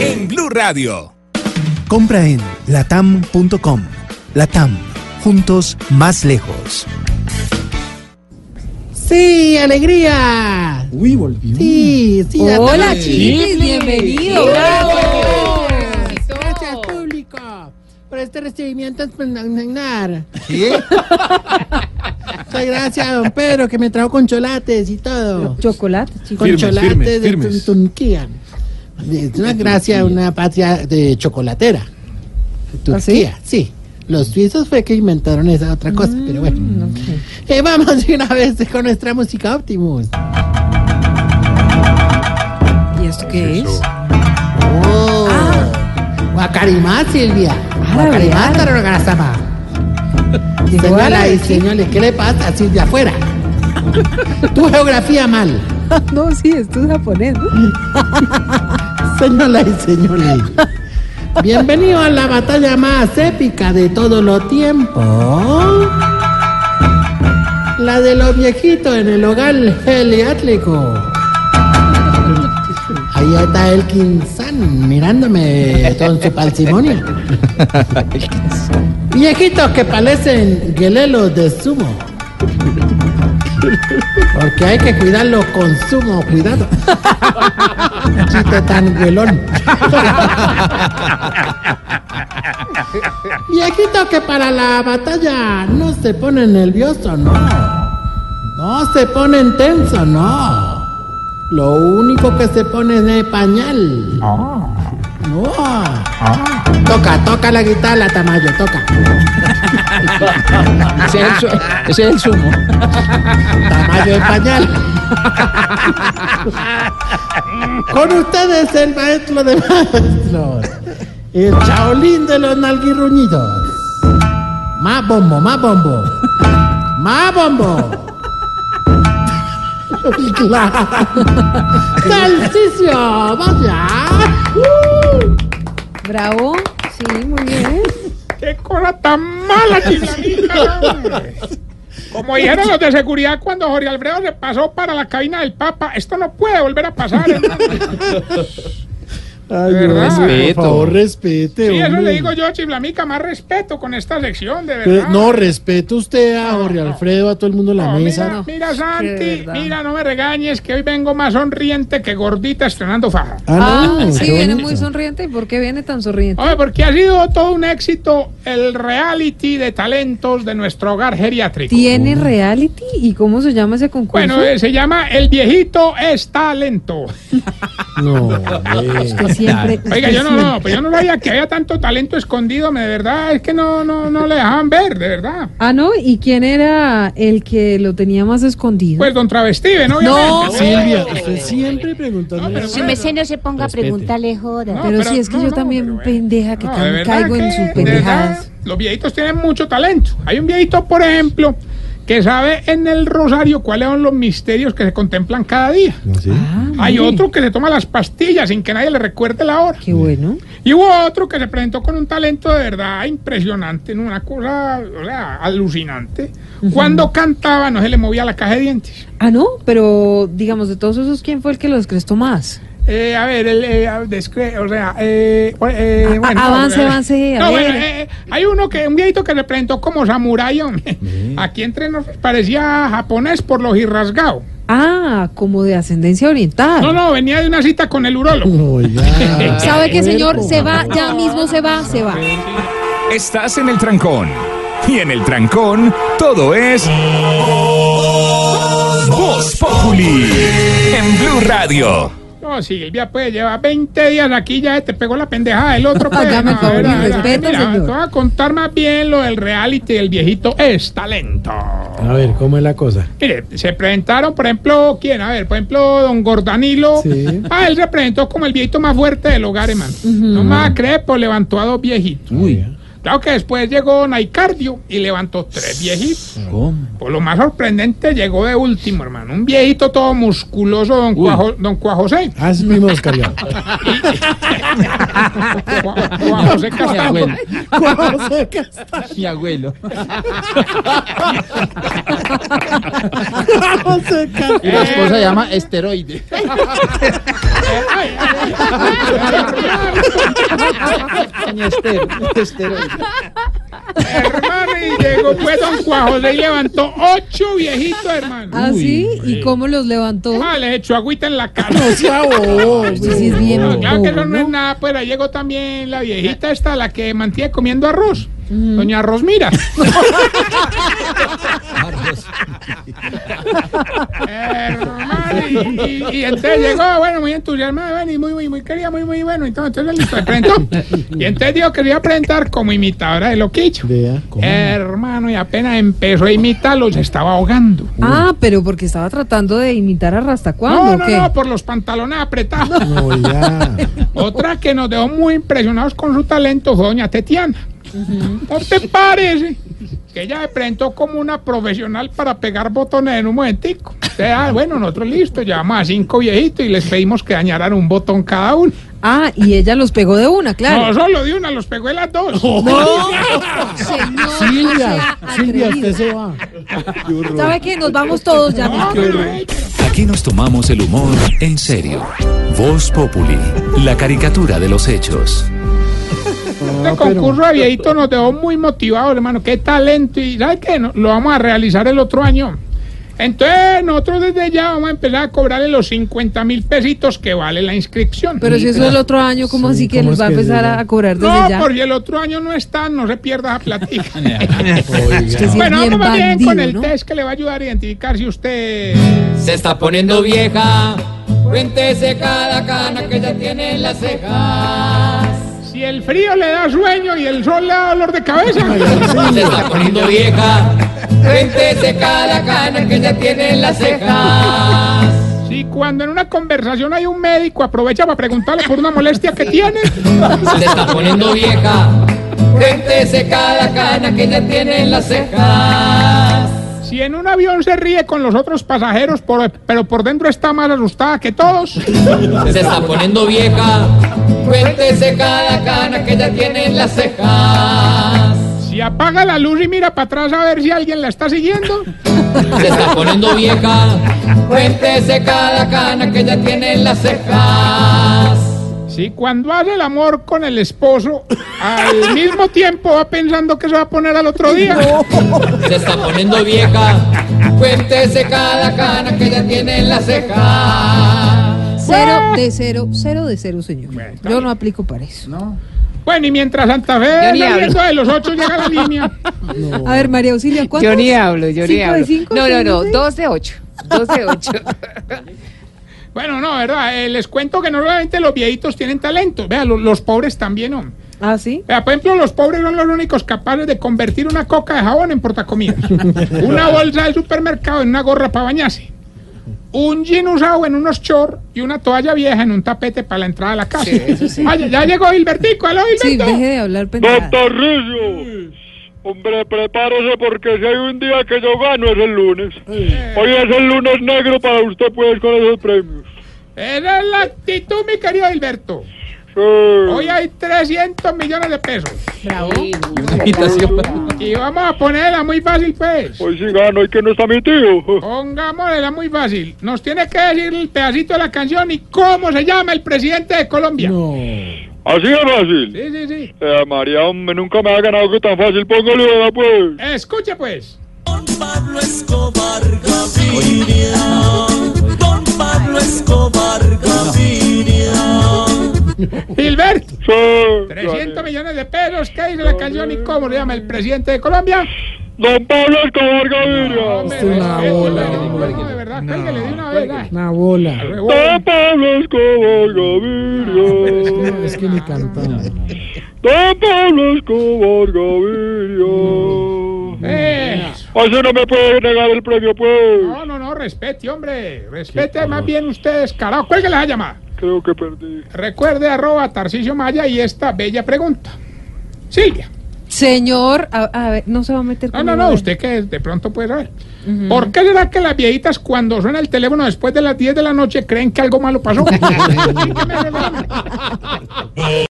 En Blue Radio. Compra en latam.com. Latam, juntos más lejos. Sí, alegría. Uy, volvió. Sí, sí. la Hola, chiquis, bienvenido. Gracias, gracias, público, por este recibimiento espectacular. Muchas gracias, don Pedro, que me trajo con cholates y todo. Chocolate, chicos. Con firmes, de Turquía. Es una gracia una patria de chocolatera. Turquía, sí? Los suizos fue que inventaron esa otra cosa, pero bueno. Eh, vamos de una vez con nuestra música Optimus. ¿Y esto qué es? Oh. Guacarimá, Silvia. Guacarimá. Y señores, ¿qué le pasa a Silvia afuera? Tu geografía mal. No, sí, esto es japonés. ¿no? Señora y señores. Bienvenido a la batalla más épica de todos los tiempos. La de los viejitos en el hogar geriátrico. Ahí está el San mirándome con su parsimonia. Viejitos que parecen guelelos de sumo. Porque hay que cuidarlos con sumo cuidado. Chiste tan huelón. Viejito que para la batalla no se pone nervioso, no. No se ponen tenso, no. Lo único que se pone es de pañal. No. Toca, toca la guitarra, Tamayo, toca. Ese es el, su- ese es el sumo. Tamayo de pañal. Con ustedes el maestro de maestros. El chaolín de los nalguirruñidos. Más bombo, más bombo. Más bombo. Claro. Salsicio, vaya. Bravo. Sí, muy bien. ¡Qué cosa tan mala, chifladita! hombre! Como dijeron los de seguridad cuando Jorge Alfredo se pasó para la cabina del Papa, esto no puede volver a pasar. hermano. Ay, verdad. Respeto. Por favor, respete. Sí, eso le digo yo, Chiflamica, más respeto con esta sección, de Pero, verdad. no, respeto usted a Jorge Alfredo, a todo el mundo en la No, mesa. mira, Santi, mira, no me regañes, que hoy vengo más sonriente que gordita estrenando faja. Ah, no, sí, viene bonito. muy sonriente. ¿Y por qué viene tan sonriente? Oye, porque ha sido todo un éxito el reality de talentos de nuestro hogar geriátrico. ¿Tiene reality? ¿Y cómo se llama ese concurso? Bueno, eh, se llama El viejito es talento. No. Usted siempre. Oiga, yo no, no, pues yo no sabía que había tanto talento escondido, me- de verdad, es que no, no, no le dejaban ver, de verdad. Ah, ¿no? ¿Y quién era el que lo tenía más escondido? Pues don Travestive, ¿no? No. Silvia, usted siempre preguntando. pero Su merced no se ponga a preguntarle joda. No, pero, pero sí, es que no, yo no, también, pendeja, que caigo en de pendejadas. verdad, los viejitos tienen mucho talento. Hay un viejito, por ejemplo, que sabe en el rosario cuáles son los misterios que se contemplan cada día. Ah, Hay mire, otro que se toma las pastillas sin que nadie le recuerde la hora. Qué bueno. Y hubo otro que se presentó con un talento de verdad impresionante, ¿no? una cosa o sea, alucinante. Cuando cantaba no se le movía la caja de dientes. Ah, no, pero digamos, de todos esos, ¿quién fue el que los crestó más? Eh, a ver, el, eh, descre- o sea, eh, eh, avance, eh, avance, a no, ver. bueno, eh, hay uno que, un viejito que se presentó como samurái, hombre. Aquí entre nos parecía japonés por los irrasgados. Ah, como de ascendencia oriental. No, no, venía de una cita con el urólogo. Oiga. ¿Sabe qué, señor? Se va, ya mismo se va, se va. Estás en el trancón. Y en el trancón, todo es. Voz Populi. En Blue Radio. No, Silvia, pues lleva 20 días aquí, ya te pegó la pendejada del otro. Pues, Hágame no, favor y verdad, respete, mira, señor. Te voy a contar más bien lo del reality del viejito es talento. A ver, ¿cómo es la cosa? Mire, se presentaron, por ejemplo, ¿quién? A ver, por ejemplo, don Gordanilo. Sí. Ah, él se presentó como el viejito más fuerte del hogar, hermano. No me va a creer, pues levantó a dos viejitos. Uy. Claro que después llegó Naicardio y levantó tres viejitos. ¿Cómo? Por lo más sorprendente, llegó de último, hermano. Un viejito todo musculoso, don, Cuajo, don Cuajosé. Ah, es primo de Oscar. Cua- Castaño. abuelo. José Mi abuelo. José Y la esposa se llama esteroide. Esteroide. Hermano, y llegó pues don Cuajosé y levantó ocho viejitos, hermano. ¿Ah, sí? ¿Y cómo los levantó? Ah, le echó agüita en la cara. No sea bobo. Este sí es bien No, claro que eso no es nada, pues ahí llegó también la viejita esta, la que mantiene comiendo arroz. Doña Rosmira. Hermano, y, y- y entonces llegó, bueno, muy entusiasmada, bueno, y muy, muy, muy querida, muy, muy bueno. Entonces, entonces listo, se presentó. Y entonces dijo que se iba a presentar como imitadora de Loquicho. Vea, ¿cómo? Hermano, y apenas empezó a imitarlo, se estaba ahogando. Ah, pero porque estaba tratando de imitar a Rasta No, ¿Cuándo no, o qué? no, por los pantalones apretados. No, ya. Otra que nos dejó muy impresionados con su talento fue doña Tetiana. ¿No te parece? Que ella se presentó como una profesional para pegar botones en un momentico. O sea, bueno, nosotros listos, llevamos a cinco viejitos y les pedimos que dañaran un botón cada uno. Ah, y ella los pegó de una, No claro. solo de una, los pegó de las dos. No, señor, no Silvia, sea Silvia, usted se va. ¿Sabe qué? Nos vamos todos ya. No, Aquí nos tomamos el humor en serio. Voz Populi, la caricatura de los hechos. Este concurso de viejitos nos dejó muy motivados, hermano. Qué talento. Y ¿sabes qué? No- Lo vamos a realizar el otro año. Entonces, nosotros desde ya vamos a empezar a cobrarle los 50 mil pesitos que vale la inscripción. Pero si eso es el otro año, ¿cómo Sí, así que ¿cómo les es va a empezar llega? a cobrar desde No, ya? porque el otro año no están, no se pierda la platica. Bueno, bien vamos bien bandido, con el ¿no? test que le va a ayudar a identificar si usted... Se está poniendo vieja. Cuéntese cada cana que ya tiene en las cejas. Si el frío le da sueño y el sol le da dolor de cabeza. Se está poniendo vieja. Cuéntese cada cana que ya tiene en las cejas. Si cuando en una conversación hay un médico aprovecha para preguntarle por una molestia que tiene. Se está poniendo vieja. Cuéntese cada cana que ya tiene en las cejas. Si en un avión se ríe con los otros pasajeros, por- pero por dentro está más asustada que todos. Se está poniendo vieja. Cuéntese cada cana que ya tiene en las cejas. Si apaga la luz y mira para atrás a ver si alguien la está siguiendo. Se está poniendo vieja. Cuéntese cada cana que ya tiene en las cejas. Si cuando hace el amor con el esposo, al mismo tiempo va pensando que se va a poner al otro día. Se está poniendo vieja. Cuéntese cada cana que ya tiene en las cejas. Cero de cero, cero de cero, señor. Bueno, Yo bien. no aplico para eso. Bueno, y mientras Santa Fe saliendo de los ocho llega a la línea. A ver, María Auxilia, ¿cuántos? Yo ni hablo, yo ni ¿Cinco de hablo. cinco, no, no, no, seis? dos de ocho. Dos de ocho. Bueno, no, ¿verdad? Eh, les cuento que no solamente los viejitos tienen talento. Vea, lo- los, pobres también, ¿no? ¿Ah, sí? Vea, por ejemplo, los pobres son los únicos capaces de convertir una coca de jabón en portacomidas. una bolsa del supermercado en una gorra para bañarse. Un jean usado en unos shorts y una toalla vieja en un tapete para la entrada a la casa. Ah, ya, ya llegó Hilbertico, ¿aló, Sí, Hilberto? deje de hablar pendejadas. Rizzo, hombre, prepárese porque si hay un día que yo gano es el lunes. Hoy es el lunes negro para usted, pues, con esos premios. Esa es la actitud, mi querido Hilberto. Sí. Hoy hay 300 millones de pesos. Bravo. Y vamos a ponerla muy fácil, pues. Hoy sí gano y que no está mi tío. Pongámosla muy fácil. Nos tiene que decir el pedacito de la canción y cómo se llama el presidente de Colombia. No. Así es fácil. Sí, sí, sí. Eh, María, hombre, nunca me ha ganado que tan fácil. Póngale, ¿verdad, pues. Escuche, pues. Pablo Escobar Gaviria. Don Pablo Escobar Gaviria. Gilberto. Sí. 300 millones de pesos. ¿Qué dice la canción y cómo se llama el presidente de Colombia? Don Pablo Escobar Gaviria. Hombre, es una bola, de verdad, cállale de una vez. Una bola. Don Pablo Escobar Es que, Gaviria. es que. Don Pablo Escobar Gaviria. Eso. Así no me puede negar el premio, pues. No, no, no, respete, hombre. Respete más bien ustedes, carajo. Cuélguele la llamada. Creo que perdí. Recuerde arroba Tarcicio Maya y esta bella pregunta. Silvia, Señor, a, a ver, no se va a meter No, con no, no, horario. usted que de pronto puede saber. ¿Por qué será que las viejitas cuando suena el teléfono después de las 10 de la noche creen que algo malo pasó?